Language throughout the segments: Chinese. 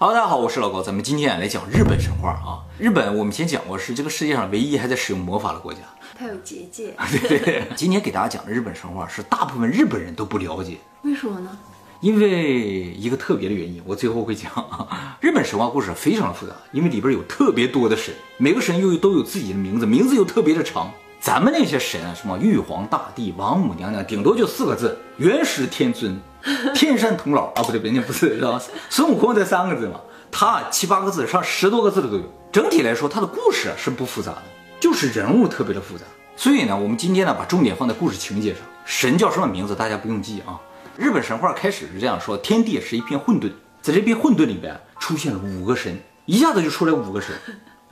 Hello，大家好，我是老高，咱们今天来讲日本神话啊。日本我们先讲过是这个世界上唯一还在使用魔法的国家。它有结界，对对对，今天给大家讲的日本神话是大部分日本人都不了解，为什么呢？因为一个特别的原因，我最后会讲啊。日本神话故事非常的复杂，因为里边有特别多的神，每个神又都有自己的名字，名字又特别的长。咱们那些神啊，什么玉皇大帝、王母娘娘，顶多就四个字：元始天尊、天山童姥啊，不对，人家不是，知道吧？孙悟空才三个字嘛，他七八个字，上十多个字的都有。整体来说，他的故事是不复杂的，就是人物特别的复杂。所以呢，我们今天呢，把重点放在故事情节上。神叫什么名字，大家不用记啊。日本神话开始是这样说：天地是一片混沌，在这片混沌里边出现了五个神，一下子就出来五个神。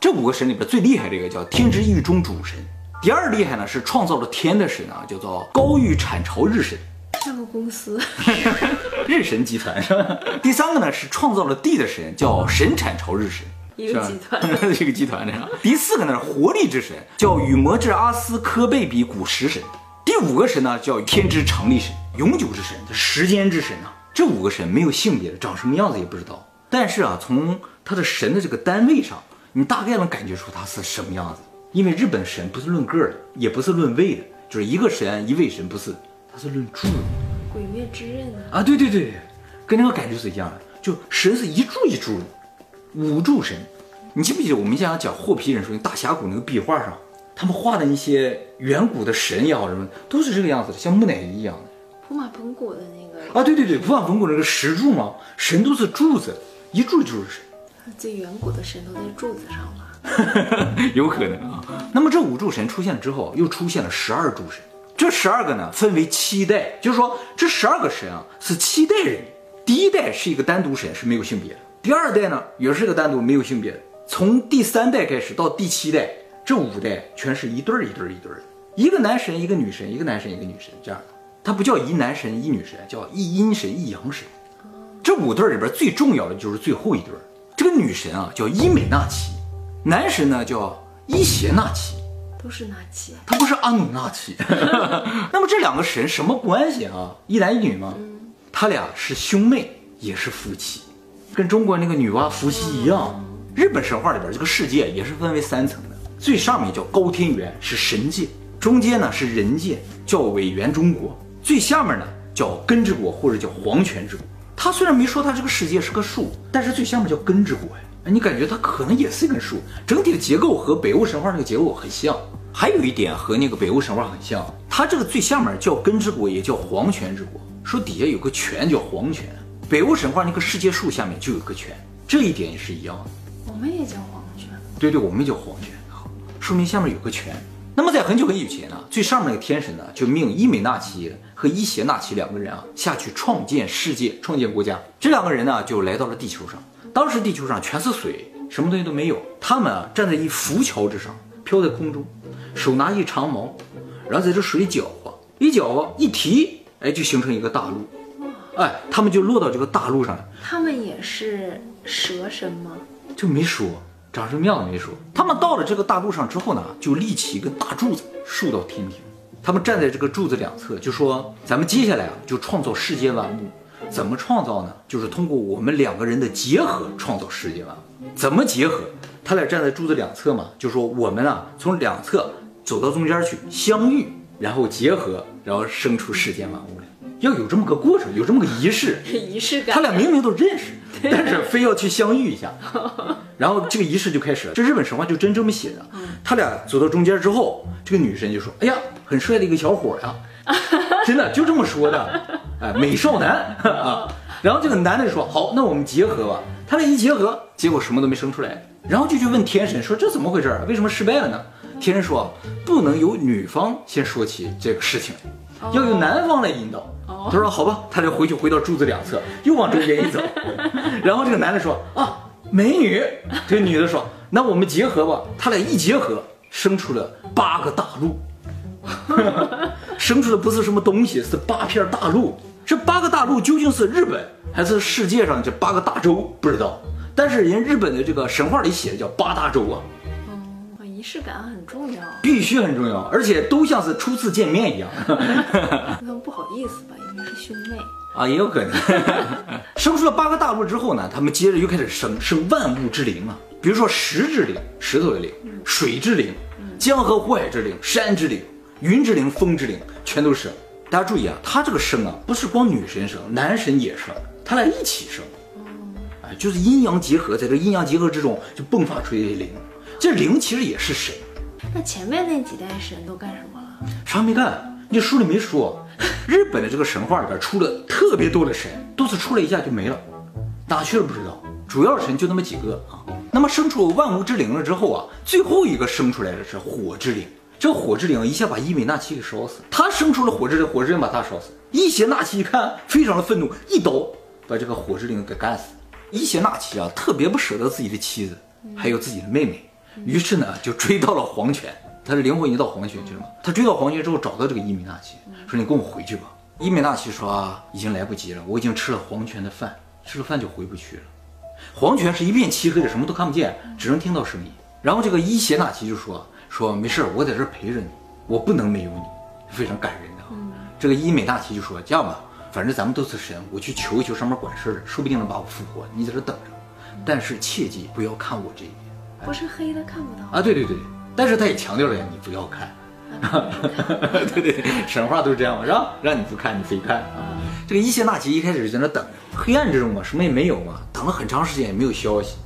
这五个神里边最厉害这个叫天之狱中主神。第二厉害呢是创造了天的神啊，叫做高玉产朝日神，像个公司。日神集团是吧？第三个呢是创造了地的神，叫神产朝日神，一个集团，一个集团这样。第四个呢是活力之神，叫羽魔之阿斯科贝比古时神。第五个神呢叫天之长力神，永久之神，时间之神啊。这五个神没有性别的，长什么样子也不知道。但是啊，从他的神的这个单位上，你大概能感觉出他是什么样子。因为日本神不是论个的，也不是论位的，就是一个神一位神不是，它是论柱。鬼灭之刃啊？啊，对对对，跟那个感觉是一样的，就神是一柱一柱的，五柱神。你记不记得我们以前讲霍皮人说大峡谷那个壁画上，他们画的那些远古的神也好什么，都是这个样子的，像木乃伊一样的。普马蓬古的那个啊，对对对，普马蓬古那个石柱嘛，神都是柱子，一柱就是神。最远古的神都在柱子上吧？有可能啊。那么这五柱神出现了之后，又出现了十二柱神。这十二个呢，分为七代，就是说这十二个神啊是七代人。第一代是一个单独神，是没有性别的。第二代呢，也是个单独没有性别的。从第三代开始到第七代，这五代全是一对儿一对儿一对儿的，一个男神一个女神，一个男神一个女神这样的。它不叫一男神一女神，叫一阴神一阳神。这五对儿里边最重要的就是最后一对儿，这个女神啊叫伊美娜奇。男神呢叫伊邪那岐，都是纳奇，他不是阿努纳奇。那么这两个神什么关系啊？一男一女吗？他俩是兄妹，也是夫妻，跟中国那个女娲伏羲一样。日本神话里边这个世界也是分为三层的，最上面叫高天原，是神界；中间呢是人界，叫尾原中国；最下面呢叫根之国或者叫黄泉之国。他虽然没说他这个世界是个树，但是最下面叫根之国呀。你感觉它可能也是一根树，整体的结构和北欧神话那个结构很像。还有一点和那个北欧神话很像，它这个最下面叫根之国，也叫黄泉之国，说底下有个泉叫黄泉。北欧神话那个世界树下面就有个泉，这一点也是一样的。我们也叫黄泉。对对，我们也叫黄泉，好，说明下面有个泉。那么在很久很久以前呢，最上面那个天神呢，就命伊美纳奇和伊邪那岐两个人啊下去创建世界、创建国家。这两个人呢，就来到了地球上。当时地球上全是水，什么东西都没有。他们啊站在一浮桥之上，飘在空中，手拿一长矛，然后在这水里搅和，一搅和一提，哎，就形成一个大陆。哎，他们就落到这个大陆上了。他们也是蛇神吗？就没说长什么样子没说。他们到了这个大陆上之后呢，就立起一根大柱子，竖到天庭。他们站在这个柱子两侧，就说：“咱们接下来啊，就创造世间万物。”怎么创造呢？就是通过我们两个人的结合创造世界万物。怎么结合？他俩站在柱子两侧嘛，就说我们啊从两侧走到中间去相遇，然后结合，然后生出世间万物来。要有这么个过程，有这么个仪式。仪式感。他俩明明都认识，但是非要去相遇一下，然后这个仪式就开始了。这日本神话就真这么写的。他俩走到中间之后，这个女神就说：“哎呀，很帅的一个小伙呀。”真的就这么说的，哎，美少男 啊。然后这个男的说：“好，那我们结合吧。”他俩一结合，结果什么都没生出来。然后就去问天神说：“这怎么回事？为什么失败了呢？”天神说：“不能由女方先说起这个事情，要由男方来引导。”他说：“好吧。”他就回去回到柱子两侧，又往中间一走。然后这个男的说：“啊，美女。”这个女的说：“那我们结合吧。”他俩一结合，生出了八个大陆。生出的不是什么东西，是八片大陆。这八个大陆究竟是日本还是世界上这八个大洲？不知道。但是人日本的这个神话里写的叫八大洲啊。哦，仪式感很重要，必须很重要，而且都像是初次见面一样。那不好意思吧，因为是兄妹。啊，也有可能。生出了八个大陆之后呢，他们接着又开始生生万物之灵啊，比如说石之灵，石头的灵；水之灵，江河湖海之灵；山之灵，云之灵，风之灵，全都是。大家注意啊，他这个生啊，不是光女神生，男神也生，他俩一起生。哎，就是阴阳结合，在这阴阳结合之中就迸发出一些灵。这灵其实也是神，那前面那几代神都干什么了？啥没干？你书里没说。日本的这个神话里边出了特别多的神，都是出来一下就没了，哪去了不知道。主要神就那么几个啊。那么生出万物之灵了之后啊，最后一个生出来的是火之灵。这火之灵一下把伊美娜奇给烧死，他生出了火之灵，火之灵把他烧死。伊邪那岐一看，非常的愤怒，一刀把这个火之灵给干死。伊邪那岐啊，特别不舍得自己的妻子，还有自己的妹妹，于是呢就追到了黄泉。他的灵魂已经到黄泉去了嘛？他追到黄泉之后，找到这个伊美娜奇，说：“你跟我回去吧。”伊美娜奇说：“，已经来不及了，我已经吃了黄泉的饭，吃了饭就回不去了。黄泉是一片漆黑的，什么都看不见，只能听到声音。”然后这个伊邪那岐就说：“说没事，我在这陪着你，我不能没有你，非常感人的。”这个伊美娜奇就说：“这样吧，反正咱们都是神，我去求一求上面管事的，说不定能把我复活。你在这等着，但是切记不要看我这一面。”不是黑的看不到啊？对对对。但是他也强调了呀，你不要看，对 对，神话都是这样嘛，让让你不看，你非看啊。这个伊邪那岐一开始就在那等，黑暗之中嘛，什么也没有嘛，等了很长时间也没有消息，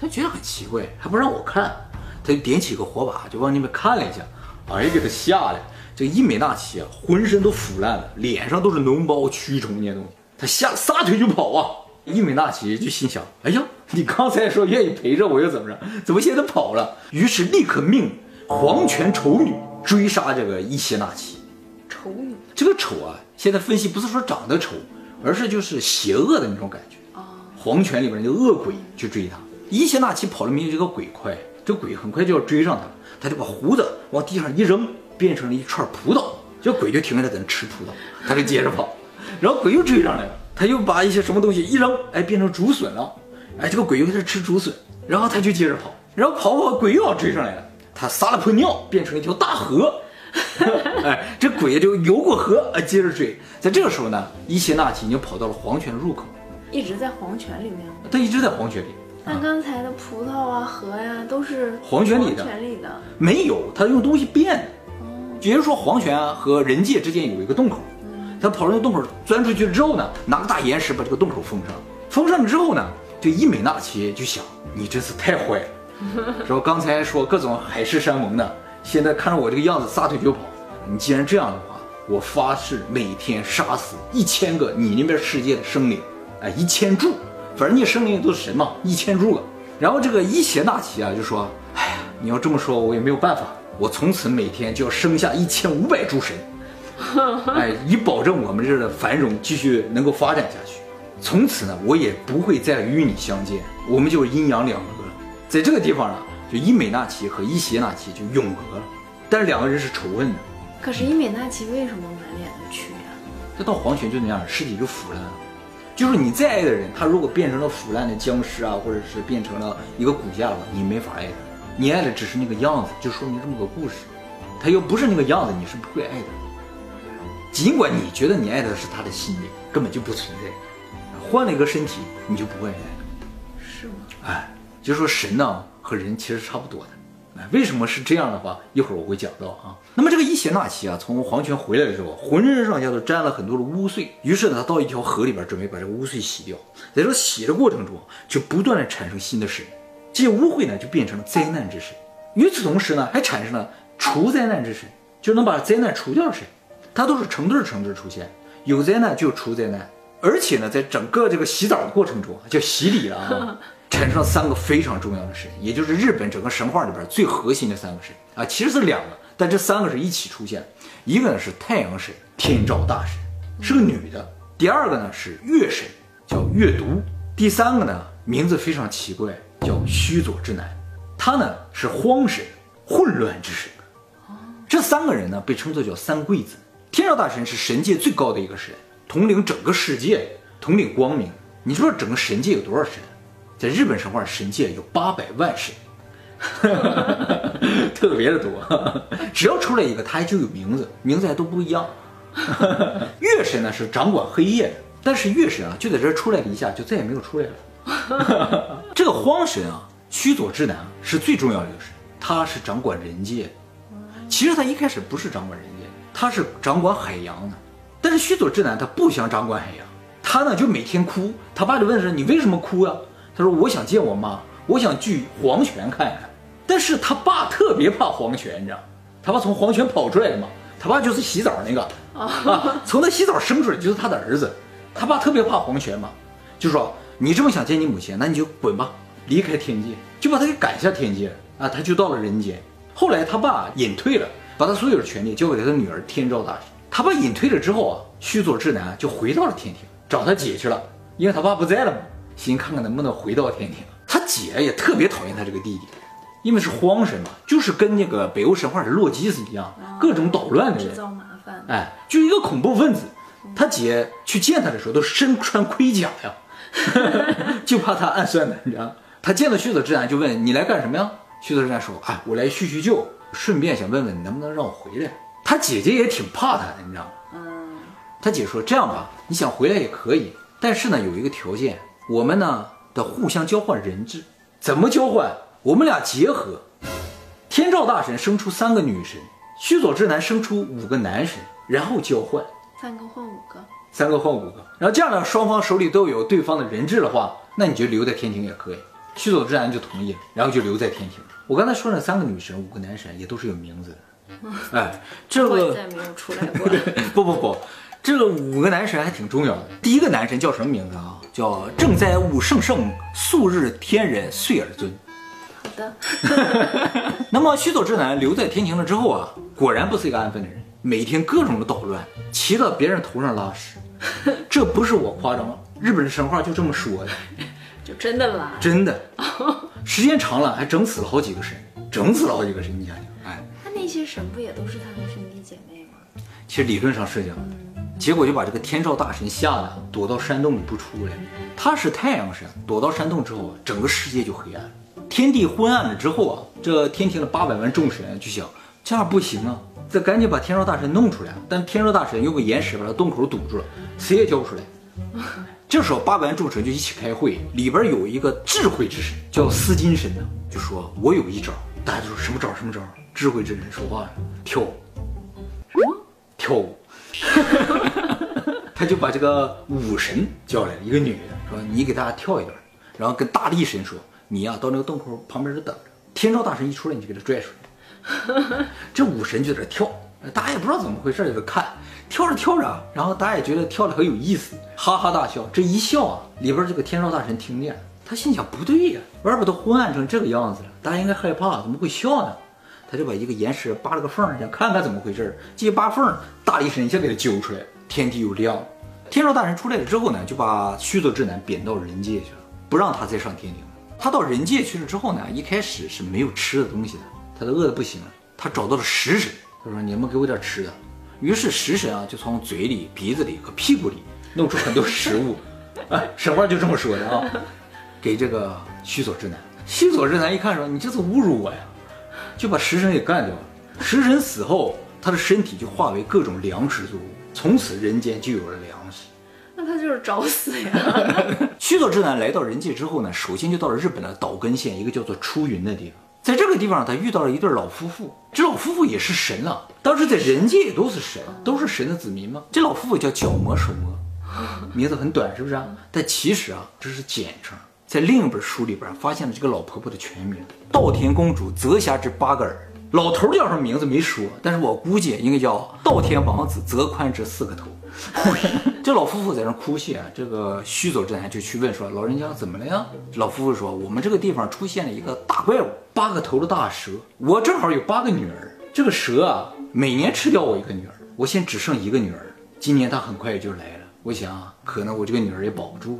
他觉得很奇怪，还不让我看，他就点起个火把，就往那边看了一下，哎，给他吓的，这个伊美那岐啊，浑身都腐烂了，脸上都是脓包、蛆虫那些东西，他吓撒腿就跑啊。伊美纳奇就心想，哎呀。你刚才说愿意陪着我又怎么着？怎么现在跑了？于是立刻命黄泉丑女追杀这个伊邪那岐。丑女，这个丑啊，现在分析不是说长得丑，而是就是邪恶的那种感觉啊。黄泉里边那个恶鬼去追他，伊邪那岐跑的没有这个鬼快，这鬼很快就要追上他了，他就把胡子往地上一扔，变成了一串葡萄，这鬼就停下来在那吃葡萄，他就接着跑，然后鬼又追上来了，他又把一些什么东西一扔，哎，变成竹笋了。哎，这个鬼又开始吃竹笋，然后他就接着跑，然后跑跑，鬼又要追上来了。他撒了泡尿，变成了一条大河。哎，这鬼就游过河，哎，接着追。在这个时候呢，伊邪那岐已经跑到了黄泉入口，一直在黄泉里面。他一直在黄泉里。那刚才的葡萄啊、河呀，都是黄泉里的。黄泉里的没有，他用东西变的。也就是说黄泉啊和人界之间有一个洞口，他跑到那洞口钻出去之后呢，拿个大岩石把这个洞口封上。封上了之后呢？这伊美娜奇就想，你真是太坏了。说刚才说各种海誓山盟的，现在看着我这个样子撒腿就跑。你既然这样的话，我发誓每天杀死一千个你那边世界的生灵，哎，一千柱，反正你生灵都是神嘛，一千柱了。然后这个伊邪那岐啊就说，哎呀，你要这么说，我也没有办法，我从此每天就要生下一千五百诸神，哎，以保证我们这儿的繁荣继续能够发展下去。从此呢，我也不会再与你相见，我们就阴阳两隔了。在这个地方呢，就伊美那岐和伊邪那岐就永隔了。但是两个人是仇恨的。可是伊美那岐为什么满脸的蛆呀？他到黄泉就那样，尸体就腐烂了。就是你再爱的人，他如果变成了腐烂的僵尸啊，或者是变成了一个骨架了，你没法爱他。你爱的只是那个样子，就说明这么个故事。他又不是那个样子，你是不会爱的。尽管你觉得你爱的是他的心灵，根本就不存在。换了一个身体，你就不会爱了，是吗？哎，就说神呢和人其实差不多的，哎，为什么是这样的话？一会儿我会讲到啊。那么这个伊邪那岐啊，从黄泉回来的时候，浑身上下都沾了很多的污秽，于是呢，他到一条河里边，准备把这个污秽洗掉。在这洗的过程中，就不断的产生新的神，这些污秽呢就变成了灾难之神。与此同时呢，还产生了除灾难之神，就能把灾难除掉的神，它都是成对成对出现，有灾难就除灾难。而且呢，在整个这个洗澡的过程中，叫洗礼了啊，产生了三个非常重要的神，也就是日本整个神话里边最核心的三个神啊，其实是两个，但这三个是一起出现。一个呢是太阳神天照大神，是个女的；第二个呢是月神，叫月读；第三个呢名字非常奇怪，叫须佐之男，他呢是荒神，混乱之神。这三个人呢被称作叫三贵子。天照大神是神界最高的一个神。统领整个世界，统领光明。你说整个神界有多少神？在日本神话，神界有八百万神，特别的多。只要出来一个，他就有名字，名字还都不一样。月神呢是掌管黑夜的，但是月神啊，就在这儿出来了一下，就再也没有出来了。这个荒神啊，须佐之男啊是最重要的一个神，他是掌管人界。其实他一开始不是掌管人界，他是掌管海洋的。但是须佐之男他不想掌管海洋，他呢就每天哭。他爸就问说：“你为什么哭呀？”他说：“我想见我妈，我想去黄泉看看。”但是他爸特别怕黄泉，你知道，他爸从黄泉跑出来的嘛。他爸就是洗澡那个啊，从那洗澡生出来就是他的儿子。他爸特别怕黄泉嘛，就说：“你这么想见你母亲，那你就滚吧，离开天界。”就把他给赶下天界啊，他就到了人间。后来他爸隐退了，把他所有的权利交给他的女儿天照大神。他爸隐退了之后啊，须佐之男就回到了天庭找他姐去了，因为他爸不在了嘛，寻看看能不能回到天庭。他姐也特别讨厌他这个弟弟，因为是荒神嘛，就是跟那个北欧神话的洛基斯一样，各种捣乱的人，制造麻烦。哎，就一个恐怖分子。他姐去见他的时候都身穿盔甲呀，就怕他暗算的，你知道他见到须佐之男就问你来干什么呀？须佐之男说：“啊，我来叙叙旧，顺便想问问你能不能让我回来。”他姐姐也挺怕他的，你知道吗？嗯，他姐说：“这样吧，你想回来也可以，但是呢有一个条件，我们呢得互相交换人质。怎么交换？我们俩结合，天照大神生出三个女神，须佐之男生出五个男神，然后交换。”三个换五个，三个换五个，然后这样呢，双方手里都有对方的人质的话，那你就留在天庭也可以。须佐之男就同意了，然后就留在天庭。我刚才说那三个女神，五个男神也都是有名字的。哎，这个没有出来过。不不不，这个五个男神还挺重要的。第一个男神叫什么名字啊？叫正哉武圣圣，素日天人岁尔尊。好的，那么须佐之男留在天庭了之后啊，果然不是一个安分的人，每天各种的捣乱，骑到别人头上拉屎。这不是我夸张，日本的神话就这么说的，就真的啦。真的。时间长了，还整死了好几个神，整死了好几个神，你想想，哎，他那些神不也都是他的兄弟姐妹吗？其实理论上是这样的。结果就把这个天照大神吓得躲到山洞里不出来。他是太阳神，躲到山洞之后，整个世界就黑暗了，天地昏暗了之后啊，这天庭的八百万众神就想，这样不行啊，得赶紧把天照大神弄出来。但天照大神用个岩石把他洞口堵住了，谁也交不出来。这时候八百万众神就一起开会，里边有一个智慧之神叫司金神呢，就说我有一招。大家就说什么招？什么招？智慧之神说话了，跳舞，跳舞。他就把这个武神叫来了，一个女的，说你给大家跳一段，然后跟大力神说，你呀、到那个洞口旁边就等着，天照大神一出来你就给他拽出来。这武神就在这跳，大家也不知道怎么回事，在这看，跳着跳着，然后大家也觉得跳的很有意思，哈哈大笑。这一笑啊，里边这个天照大神听见了，他心想不对呀，外边都昏暗成这个样子了，大家应该害怕，怎么会笑呢？他就把一个岩石扒了个缝儿，想看看怎么回事儿。这一扒缝儿，大力神一下给他揪出来，天地又亮了。天照大神出来了之后呢，就把须佐之男贬到人界去了，不让他再上天庭。他到人界去了之后呢，一开始是没有吃的东西的，他都饿得不行了。他找到了食神，他说：“你们给我点吃的。”于是食神啊，就从嘴里、鼻子里和屁股里弄出很多食物。哎，神话就这么说的啊，给这个须佐之男。须佐之男一看说：“你这是侮辱我呀！”就把食神给干掉了。食神死后，他的身体就化为各种粮食作物，从此人间就有了粮食。那他就是找死呀！须佐之男来到人界之后呢，首先就到了日本的岛根县一个叫做出云的地方。在这个地方，他遇到了一对老夫妇。这老夫妇也是神了，当时在人界也都是神，都是神的子民嘛。这老夫妇叫角魔手魔，名字很短，是不是啊？但其实啊，这是简称。在另一本书里边发现了这个老婆婆的全名：稻田公主泽霞之八个儿。老头叫什么名字没说，但是我估计应该叫稻田王子泽宽之四个头。这老夫妇在那哭泣啊，这个须佐之男就去问说：“老人家怎么了呀？”老夫妇说：“我们这个地方出现了一个大怪物，八个头的大蛇。我正好有八个女儿，这个蛇啊，每年吃掉我一个女儿，我现在只剩一个女儿。今年它很快就来了，我想可能我这个女儿也保不住。”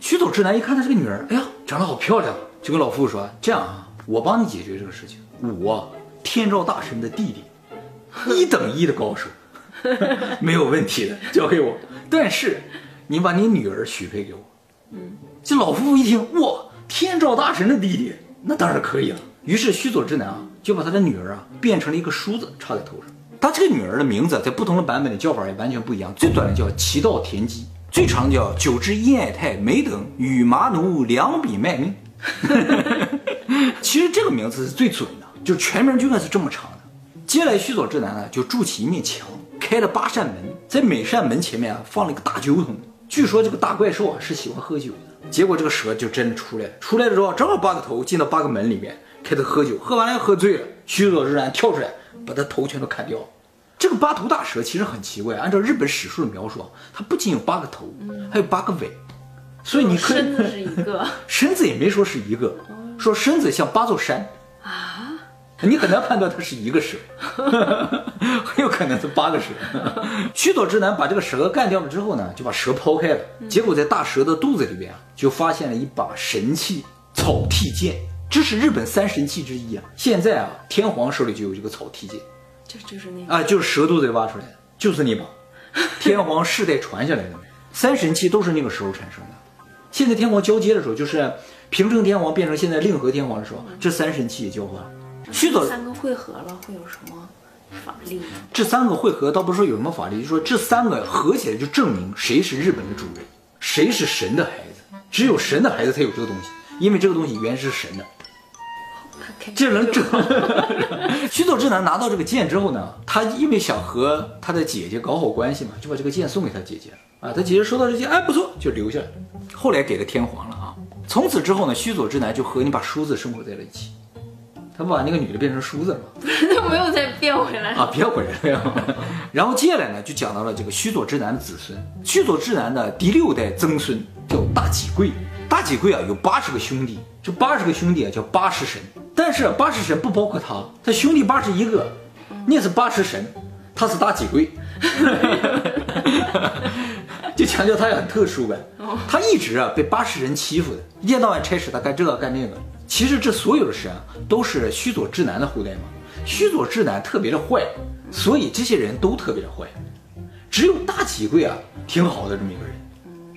须佐之男一看她是个女儿，哎呀，长得好漂亮，就跟老夫妇说：“这样啊，我帮你解决这个事情。我天照大神的弟弟，一等一的高手。”没有问题的，交给我。但是你把你女儿许配给我。嗯，这老夫妇一听，哇，天照大神的弟弟，那当然可以了。于是须佐之男啊，就把他的女儿啊变成了一个梳子插在头上。他这个女儿的名字在不同的版本的叫法也完全不一样。最短的叫祈道田姬，最长叫九只阴爱泰，每等与麻奴两笔卖命。其实这个名字是最准的，就全名就应该是这么长的。接下来须佐之男呢，就筑起一面墙，开了八扇门，在每扇门前面啊放了一个大酒桶。据说这个大怪兽啊是喜欢喝酒的。结果这个蛇就真的出来了，出来的时候正好八个头进到八个门里面，开始喝酒，喝完了又喝醉了，须佐之男跳出来把他头全都砍掉。这个八头大蛇其实很奇怪，按照日本史书的描述，它不仅有八个头，还有八个尾，所以你可以身子是一个，身子也没说是一个，说身子像八座山。啊，你很难判断它是一个蛇，很有可能是八个蛇。须佐之男把这个蛇干掉了之后呢，就把蛇抛开了，结果在大蛇的肚子里边啊，就发现了一把神器草剃剑，这是日本三神器之一啊。现在啊，天皇手里就有这个草剃剑。就就是那个啊，就是蛇肚子里挖出来的，就是那把，天皇世代传下来的三神器都是那个时候产生的。现在天皇交接的时候，就是平成天皇变成现在令和天皇的时候，这三神器也交换。须佐三个汇合了会有什么法力呢？这三个汇合倒不是说有什么法力，就说这三个合起来就证明谁是日本的主人，谁是神的孩子，只有神的孩子才有这个东西，因为这个东西原是神的。这能整？须佐之男拿到这个剑之后呢，他因为想和他的姐姐搞好关系嘛，就把这个剑送给他姐姐了啊。他姐姐收到这剑，哎，不错，就留下来了。后来给了天皇了啊。从此之后呢，须佐之男就和你把梳子生活在了一起。他不把那个女的变成梳子了吗？他没有再变回来啊，变回来了。然后接下来呢，就讲到了这个须佐之男的子孙，须佐之男的第六代曾孙叫大己贵。大己贵啊，有八十个兄弟，这八十个兄弟啊叫八十神。但是八十神不包括他，他兄弟八十一个，你是八十神，他是大几贵，就强调他也很特殊呗。他一直啊被八十人欺负的，一天到晚差使他干这个干那个。其实这所有的神啊都是须佐之男的后代嘛。须佐之男特别的坏，所以这些人都特别的坏，只有大几贵啊挺好的这么一个人。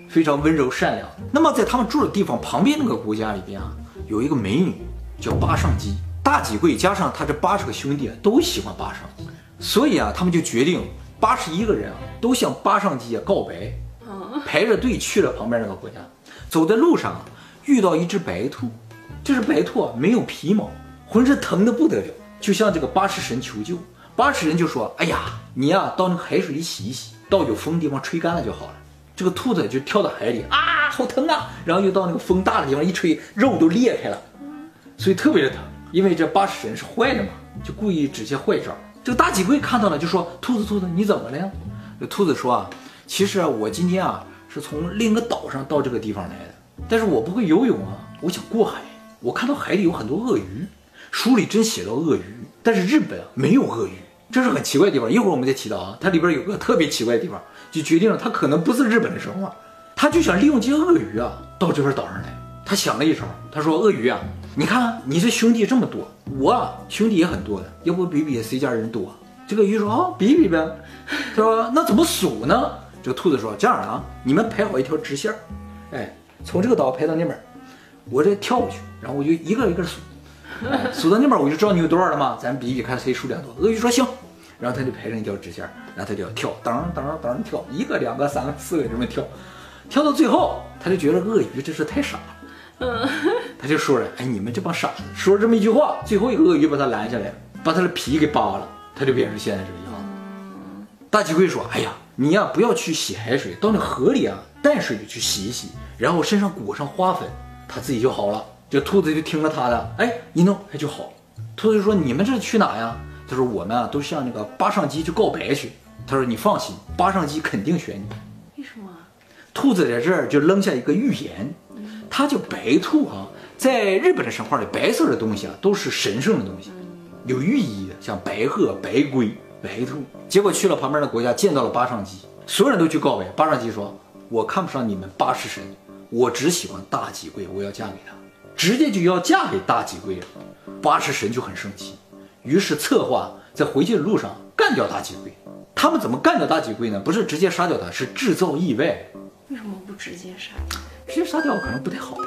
非常温柔善良。那么在他们住的地方旁边那个国家里边啊，有一个美女叫八上姬。大几贵加上他这八十个兄弟都喜欢八上姬，所以啊，他们就决定八十一个人啊都向八上姬啊告白，排着队去了旁边那个国家。走在路上遇到一只白兔，这只白兔啊没有皮毛，浑身疼的不得了，就向这个八十神求救。八十人就说：“哎呀，你呀到那个海水里洗一洗，到有风的地方吹干了就好了。”这个兔子就跳到海里啊，好疼啊！然后又到那个风大的地方一吹，肉都裂开了，所以特别的疼。因为这八十神是坏的嘛，就故意指些坏招。这个大几贵看到了，就说：“兔子，兔子，你怎么了呀？”这兔子说：“啊，其实啊，我今天啊是从另一个岛上到这个地方来的，但是我不会游泳啊，我想过海。我看到海里有很多鳄鱼，书里真写到鳄鱼，但是日本啊没有鳄鱼，这是很奇怪的地方。一会儿我们再提到啊，它里边有个特别奇怪的地方。”就决定了它可能不是日本的神话，他就想利用这些鳄鱼啊到这边岛上来。他想了一招，他说：“鳄鱼啊，你看你这兄弟这么多，我兄弟也很多的，要不比比谁家人多？”这个鱼说：“啊，比比呗。”他说：“那怎么数呢？”这个兔子说：“这样啊，你们排好一条直线，哎，从这个岛排到那边，我这跳过去，然后我就一个一个数，数到那边我就知道你有多少了嘛，咱比比看谁数量多。”鳄鱼说：“行。”然后他就排成一条直线，然后他就要跳，噔噔噔跳，一个、两个、三个、四个这么跳，跳到最后，他就觉得鳄鱼真是太傻了，嗯，他就说了，哎，你们这帮傻子，说了这么一句话，最后一个鳄鱼把他拦下来，把他的皮给扒了，他就变成现在这个样子。大鸡贵说，哎呀，你呀不要去洗海水，到那河里啊淡水里去洗一洗，然后身上裹上花粉，他自己就好了。这兔子就听了他的，哎，一弄哎就好。兔子就说，你们这是去哪呀？他说：“我们啊，都向那个八上鸡去告白去。”他说：“你放心，八上鸡肯定选你。”为什么？兔子在这儿就扔下一个预言，他叫白兔啊。在日本的神话里，白色的东西啊都是神圣的东西，有寓意的，像白鹤、白龟、白兔。结果去了旁边的国家，见到了八上姬，所有人都去告白。八上姬说：“我看不上你们八十神，我只喜欢大吉贵，我要嫁给他。”直接就要嫁给大吉贵了。八十神就很生气。于是策划在回去的路上干掉大吉贵。他们怎么干掉大吉贵呢？不是直接杀掉他，是制造意外。为什么不直接杀？直接杀掉可能不太好，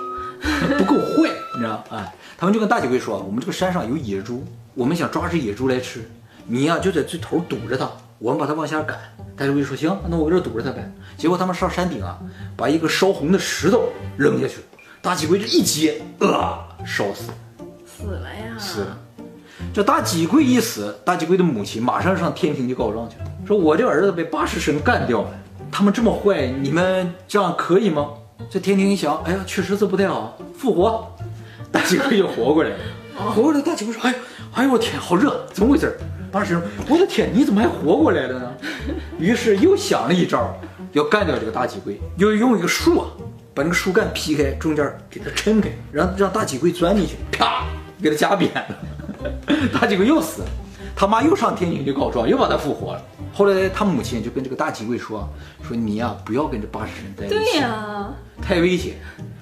不够坏，你知道哎，他们就跟大吉贵说：“我们这个山上有野猪，我们想抓只野猪来吃。你呀就在最头堵着它，我们把它往下赶。大吉贵说行，那我搁这堵着他呗。结果他们上山顶啊，把一个烧红的石头扔下去，大吉贵这一接，啊，烧死了。死了呀！死了。这大吉贵一死，大吉贵的母亲马上上天庭去告状去了，说我这儿子被八十神干掉了，他们这么坏，你们这样可以吗？这天庭一想，哎呀，确实是不太好，复活，大吉贵又活过来了。活过来，大吉贵说，哎呀，哎呦我天，好热，怎么回事？八十神，我的天，你怎么还活过来了呢？于是又想了一招，要干掉这个大吉贵，就用一个树啊，把那个树干劈开，中间给它撑开，让让大吉贵钻进去，啪，给它夹扁了。大吉贵又死了，他妈又上天庭去告状，又把他复活了。后来他母亲就跟这个大吉贵说：“说你呀、不要跟这八十神在一起，对呀、太危险，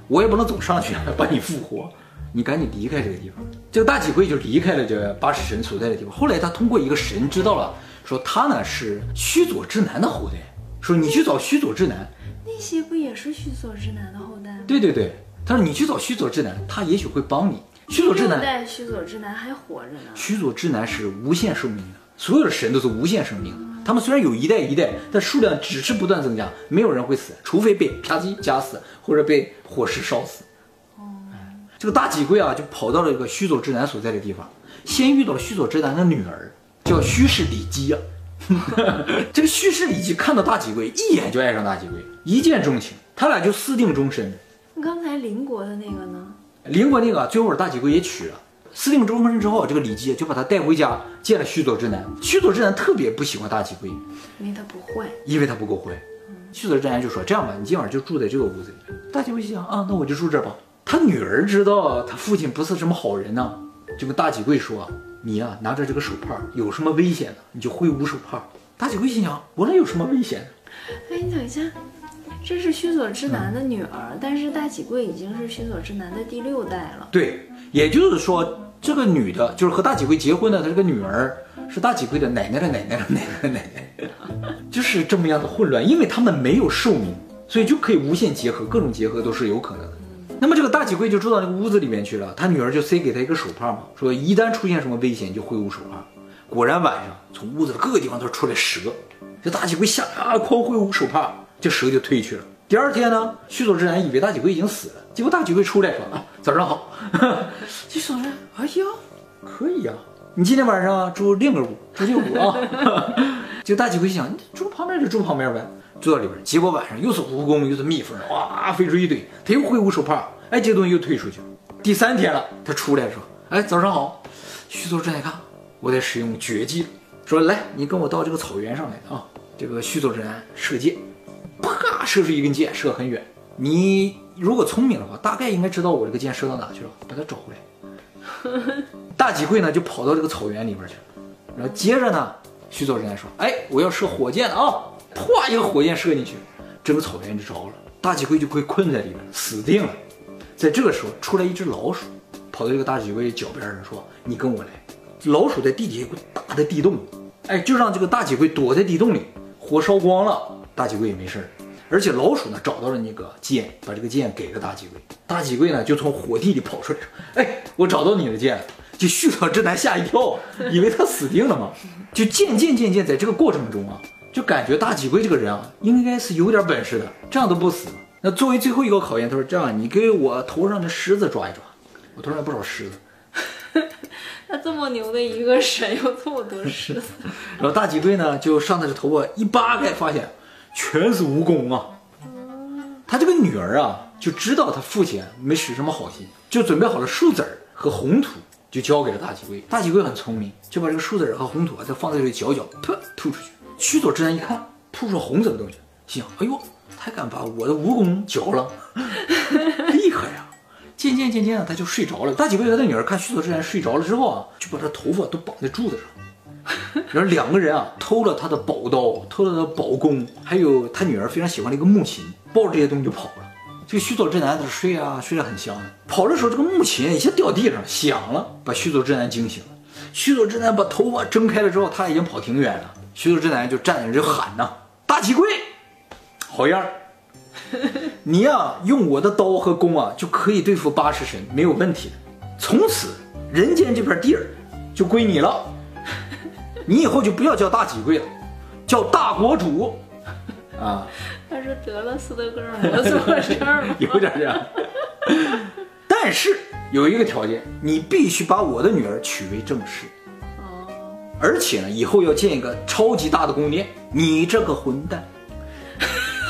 我也不能总上去把你复活，你赶紧离开这个地方。”这个大吉贵就离开了这八十神所在的地方。后来他通过一个神知道了，说他呢是须佐之男的后代，说你去找须佐之男。那些不也是须佐之男的后代吗？对对对，他说你去找须佐之男，他也许会帮你。须佐之六男，代须佐之男还活着呢。须佐之男是无限寿命的，所有的神都是无限生命的。他们虽然有一代一代，但数量只是不断增加，没有人会死，除非被啪叽夹死，或者被火石烧死。哦这个大吉贵啊，就跑到了一个须佐之男所在的地方，先遇到了须佐之男的女儿，叫须氏里姬啊。这个须氏里姬看到大吉贵，一眼就爱上大吉贵，一见钟情，他俩就私定终身。刚才邻国的那个呢？邻国那个最后把大吉贵也娶了。私定终身之后，这个李姬就把他带回家见了须佐之男。须佐之男特别不喜欢大吉贵，因为他不坏。因为他不够坏。须佐之男就说：“这样吧，你今晚就住在这个屋子里面。”大吉贵心想啊，那我就住这儿吧。他女儿知道他父亲不是什么好人呢，就跟大吉贵说：“你呀、拿着这个手帕，有什么危险呢，你就挥舞手帕。”大吉贵心想：“我能有什么危险呢？哎，你等一下，这是须佐之男的女儿，但是大喜贵已经是须佐之男的第六代了。对，也就是说，这个女的，就是和大几贵结婚的，她这个女儿是大几贵的奶奶的奶奶的奶奶的奶奶，就是这么样的混乱。因为他们没有寿命，所以就可以无限结合，各种结合都是有可能的。那么这个大几贵就住到那个屋子里面去了，他女儿就塞给他一个手帕嘛，说一旦出现什么危险就挥舞手帕。果然晚上从屋子的各个地方都出来蛇，这大几贵吓啊，狂挥舞手帕，这蛇就退去了。第二天呢，须佐之男以为大几贵已经死了，结果大几贵出来说啊，早上好。须佐之男，哎呀，可以呀、你今天晚上住另个屋，住这屋啊。就大吉贵想，你住旁边就住旁边呗，住到里边。结果晚上又是蜈蚣又是蜜蜂，哇，飞出一堆，他又挥舞手帕，哎，这东西又退出去了。第三天了，他出来说，哎，早上好。徐佐之男一看，我在使用绝技了，说来，你跟我到这个草原上来啊。这个徐佐之男射箭，啪，射出一根箭，射很远。你如果聪明的话，大概应该知道我这个箭射到哪去了，把它找回来。大吉贵呢就跑到这个草原里边去了，然后接着呢，徐佐之男说：“哎，我要射火箭了啊！”啪，一个火箭射进去，整个草原就着了，大吉贵就被困在里面，死定了。在这个时候，出来一只老鼠，跑到这个大吉贵脚边上说：“你跟我来。”老鼠在地底下有个大的地洞，哎，就让这个大吉贵躲在地洞里，火烧光了，大吉贵也没事。而且老鼠呢找到了那个剑，把这个剑给了大吉贵。大吉贵呢就从火地里跑出来，说：“哎，我找到你的剑了。”就旭草之男吓一跳，以为他死定了嘛。就渐渐渐渐在这个过程中啊，就感觉大吉贵这个人啊，应该是有点本事的，这样都不死。那作为最后一个考验，他说：“这样，你给我头上的虱子抓一抓，我头上有不少虱子。”他这么牛的一个神，有这么多狮子，然后大吉贵呢，就上他的头发一扒开，发现全是蜈蚣啊。他这个女儿啊，就知道他父亲没使什么好心，就准备好了树籽儿和红土，就交给了大吉贵。大吉贵很聪明，就把这个树籽儿和红土啊，再放在这里搅搅，噗吐出去。须佐之男一看，吐出红色的东西，心想：哎呦，他敢把我的蜈蚣嚼了，厉害呀！渐渐渐渐的，他就睡着了。大吉贵和他女儿看须佐之男睡着了之后啊，就把他头发都绑在柱子上。然后两个人啊，偷了他的宝刀，偷了他的宝弓，还有他女儿非常喜欢的一个木琴，抱着这些东西就跑了。这个须佐之男在这睡啊，睡得很香。跑的时候，这个木琴一下掉地上，响了，把须佐之男惊醒了。须佐之男把头发睁开了之后，他已经跑挺远了。须佐之男就站在那就喊呐：“大吉贵，好样儿！你呀、用我的刀和弓啊，就可以对付八十神，没有问题的。从此人间这片地儿就归你了。”你以后就不要叫大几贵了，叫叫大国主，啊，他是得了斯德哥尔摩综合症吗？有点这样。但是有一个条件，你必须把我的女儿娶为正室，哦，而且呢，以后要建一个超级大的宫殿。你这个混蛋，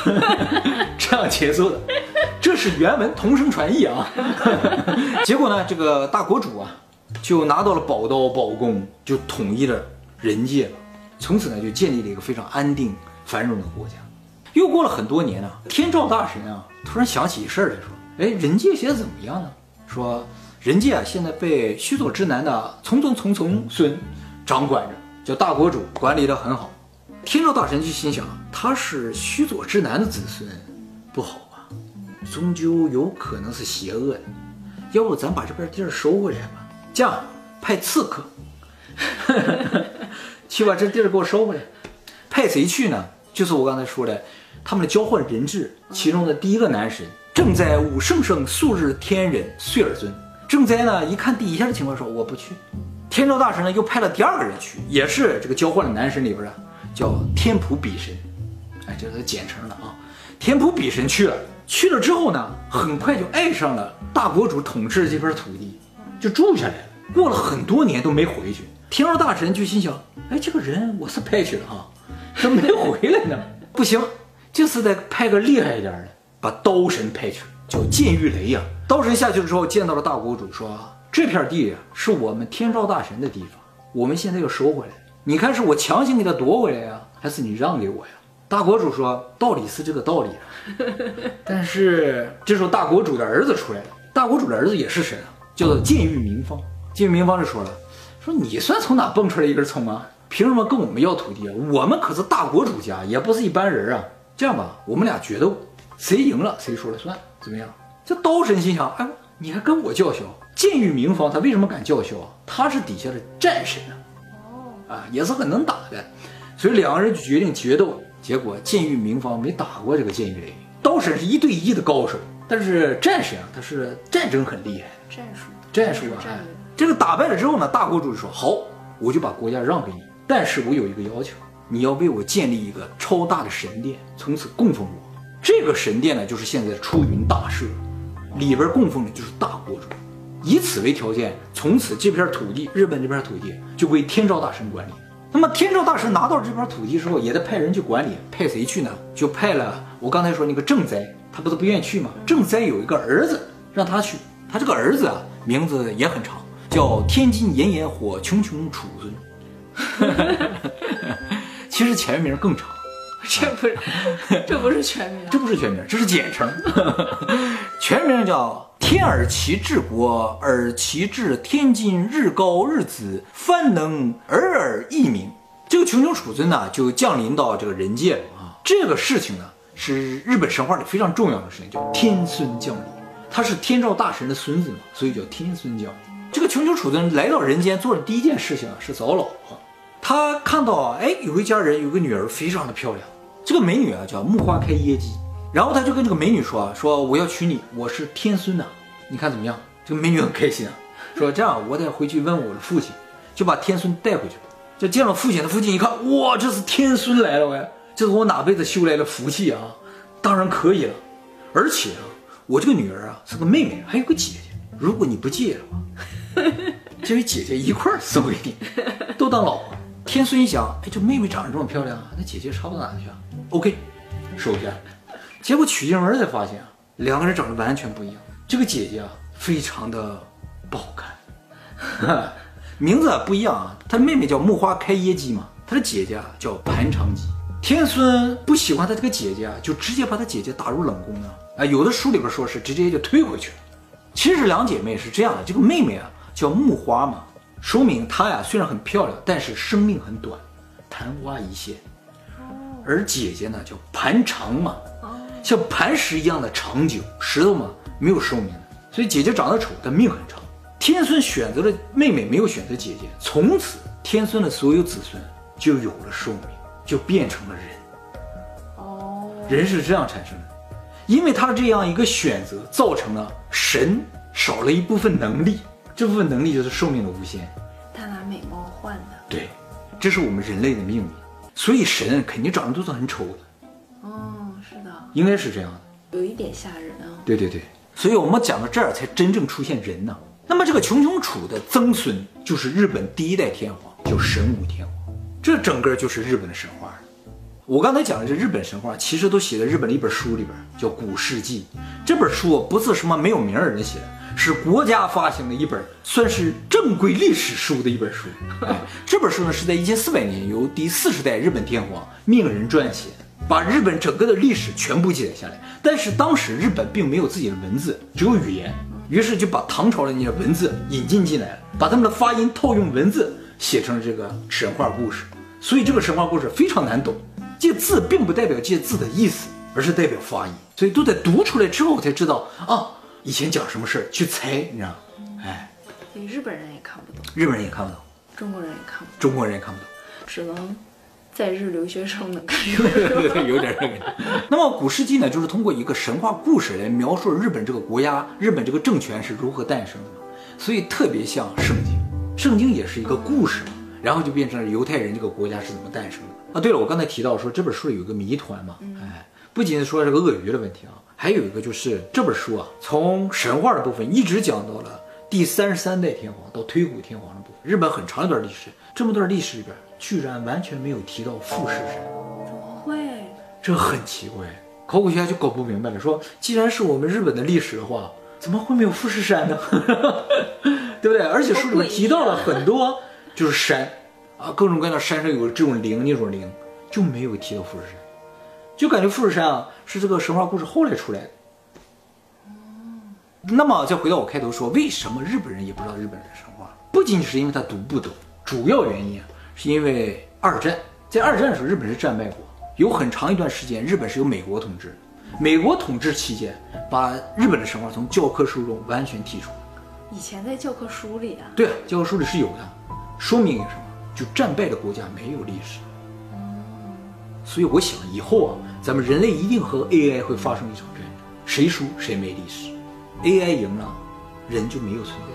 这样结束的，这是原文同声传译啊。结果呢，这个大国主啊，就拿到了宝刀宝弓，就统一了人界了。从此呢，就建立了一个非常安定繁荣的国家。又过了很多年啊，天照大神啊，突然想起一事儿来说：“哎，人界现在怎么样呢？”说人界啊，现在被须佐之男的从从从从孙掌管着，叫大国主，管理得很好。天照大神就心想，他是须佐之男的子孙，不好吧？终究有可能是邪恶的。要不咱把这片地儿收回来吧？这样派刺客去把这地儿给我收回来。派谁去呢？就是我刚才说的，他们的交换人质其中的第一个男神正在武圣圣素日天人岁尔尊。正在呢一看底下的情况说我不去。天照大神呢又派了第二个人去，也是这个交换的男神里边啊，叫天普比神，哎，这是简称的啊。天普比神去了，去了之后呢，很快就爱上了大国主统治的这片土地，就住下来了。过了很多年都没回去，天照大神就心想，哎，这个人我是派去了啊，怎么没回来呢？不行，这次得派个厉害一点的，把刀神派去了，叫剑玉雷呀。刀神下去了之后，见到了大国主，说这片地是我们天照大神的地方，我们现在要收回来。你看是我强行给他夺回来呀，还是你让给我呀？大国主说，道理是这个道理啊，但是这时候大国主的儿子出来了，大国主的儿子也是神啊，叫做剑玉明方。剑玉明方就说了，说你算从哪蹦出来一根葱啊？凭什么跟我们要土地啊？我们可是大国主家，也不是一般人啊。这样吧，我们俩决斗，谁赢了谁说了算，怎么样？这刀神心想，哎，你还跟我叫嚣？剑玉明方他为什么敢叫嚣啊？他是底下的战神啊，啊，也是很能打的，所以两个人就决定决斗。结果剑玉明方没打过这个剑玉雷，刀神是一对一的高手，但是战神啊，他是战争很厉害，战术，战术啊。这个打败了之后呢，大国主就说好，我就把国家让给你，但是我有一个要求，你要为我建立一个超大的神殿，从此供奉我。这个神殿呢，就是现在的出云大社，里边供奉的就是大国主。以此为条件，从此这片土地，日本这片土地就归天照大神管理。那么天照大神拿到这片土地之后，也得派人去管理，派谁去呢？就派了我刚才说那个正哉，他不是不愿意去吗？正哉有一个儿子，让他去。他这个儿子啊，名字也很长，叫天津炎炎火琼琼楚尊。其实前名更长，这不是，这不是全名。这不是全名，这是简称。全名叫天而其治国，而其治天津日高日子，方能尔尔一名。这个穷穷楚尊呢，就降临到这个人界了啊。这个事情呢，是日本神话里非常重要的事情，叫天孙降临。他是天照大神的孙子嘛，所以叫天孙降临。这个琼琼楚尊来到人间做的第一件事情啊，是找老婆。他看到啊，哎，有一家人有个女儿非常的漂亮，这个美女啊叫木花开耶姬，然后他就跟这个美女说啊，说我要娶你，我是天孙呐，你看怎么样？这个美女很开心啊，说这样我得回去问我的父亲，就把天孙带回去了。就见了父亲，他父亲一看，哇，这是天孙来了喂，这是我哪辈子修来的福气啊，当然可以了。而且啊，我这个女儿啊是个妹妹，还有个姐姐，如果你不介意的话，这位姐姐一块儿送给你，都当老婆。天孙一想，哎，这妹妹长得这么漂亮，那姐姐差不到哪去啊？OK，收下。结果娶进门才发现啊，两个人长得完全不一样。这个姐姐啊，非常的不好看，名字不一样啊。她妹妹叫木花开耶姬嘛，她的姐姐啊叫盘长姬。天孙不喜欢他这个姐姐啊，就直接把他姐姐打入冷宫了。啊，有的书里边说是直接就推回去了。其实两姐妹是这样的，这个妹妹啊叫木花嘛，说明她呀虽然很漂亮，但是生命很短，昙花一现。而姐姐呢叫盘长嘛，像磐石一样的长久，石头嘛没有寿命的，所以姐姐长得丑，但命很长。天孙选择了妹妹，没有选择姐姐，从此天孙的所有子孙就有了寿命，就变成了人。哦，人是这样产生的，因为他这样一个选择，造成了神少了一部分能力，这部分能力就是寿命的无限。他拿美貌换的。对，这是我们人类的命运。所以神肯定长得都是很丑的，哦，是的，应该是这样的。有一点吓人啊。对对对，所以我们讲到这儿才真正出现人呢。那么这个穷穷楚的曾孙就是日本第一代天皇，叫神武天皇，这整个就是日本的神话。我刚才讲的这日本神话，其实都写在日本的一本书里边，叫《古世纪》。这本书不是什么没有名的人写的，是国家发行的一本，算是正规历史书的一本书。这本书呢是在一千四百年由第四十代日本天皇命人撰写，把日本整个的历史全部记载下来。但是当时日本并没有自己的文字，只有语言，于是就把唐朝的那些文字引进进来了，把他们的发音套用文字写成了这个神话故事。所以这个神话故事非常难懂。这字并不代表这字的意思，而是代表发音，所以都得读出来之后才知道啊，以前讲什么事儿去猜，你知道吗？哎，所以日本人也看不懂，日本人也看不懂，中国人也看不懂，中国人也看不懂，只能在日留学生能看懂，有点这个。那么古世纪呢，就是通过一个神话故事来描述日本这个国家、日本这个政权是如何诞生的，所以特别像圣经，圣经也是一个故事嘛，然后就变成了犹太人这个国家是怎么诞生的。啊，对了，我刚才提到说这本书里有一个谜团嘛，哎，不仅是说这个鳄鱼的问题啊，还有一个就是这本书啊，从神话的部分一直讲到了第三十三代天皇到推古天皇的部分，日本很长一段历史，这么段历史里边居然完全没有提到富士山，怎么会？这很奇怪，考古学家就搞不明白了，说既然是我们日本的历史的话，怎么会没有富士山呢？对不对？而且书里面提到了很多就是山。啊，各种各样的山上有这种灵，那种灵就没有提到富士山，就感觉富士山啊是这个神话故事后来出来的。那么再回到我开头说，为什么日本人也不知道日本人的神话？不仅仅是因为他读不懂，主要原因啊是因为二战，在二战的时候日本是战败国，有很长一段时间日本是由美国统治，美国统治期间把日本的神话从教科书中完全剔除。以前在教科书里啊？对啊，教科书里是有的，说明什么？就战败的国家没有历史，所以我想以后啊，咱们人类一定和 AI 会发生一场战争，谁输谁没历史，AI 赢了，人就没有存在。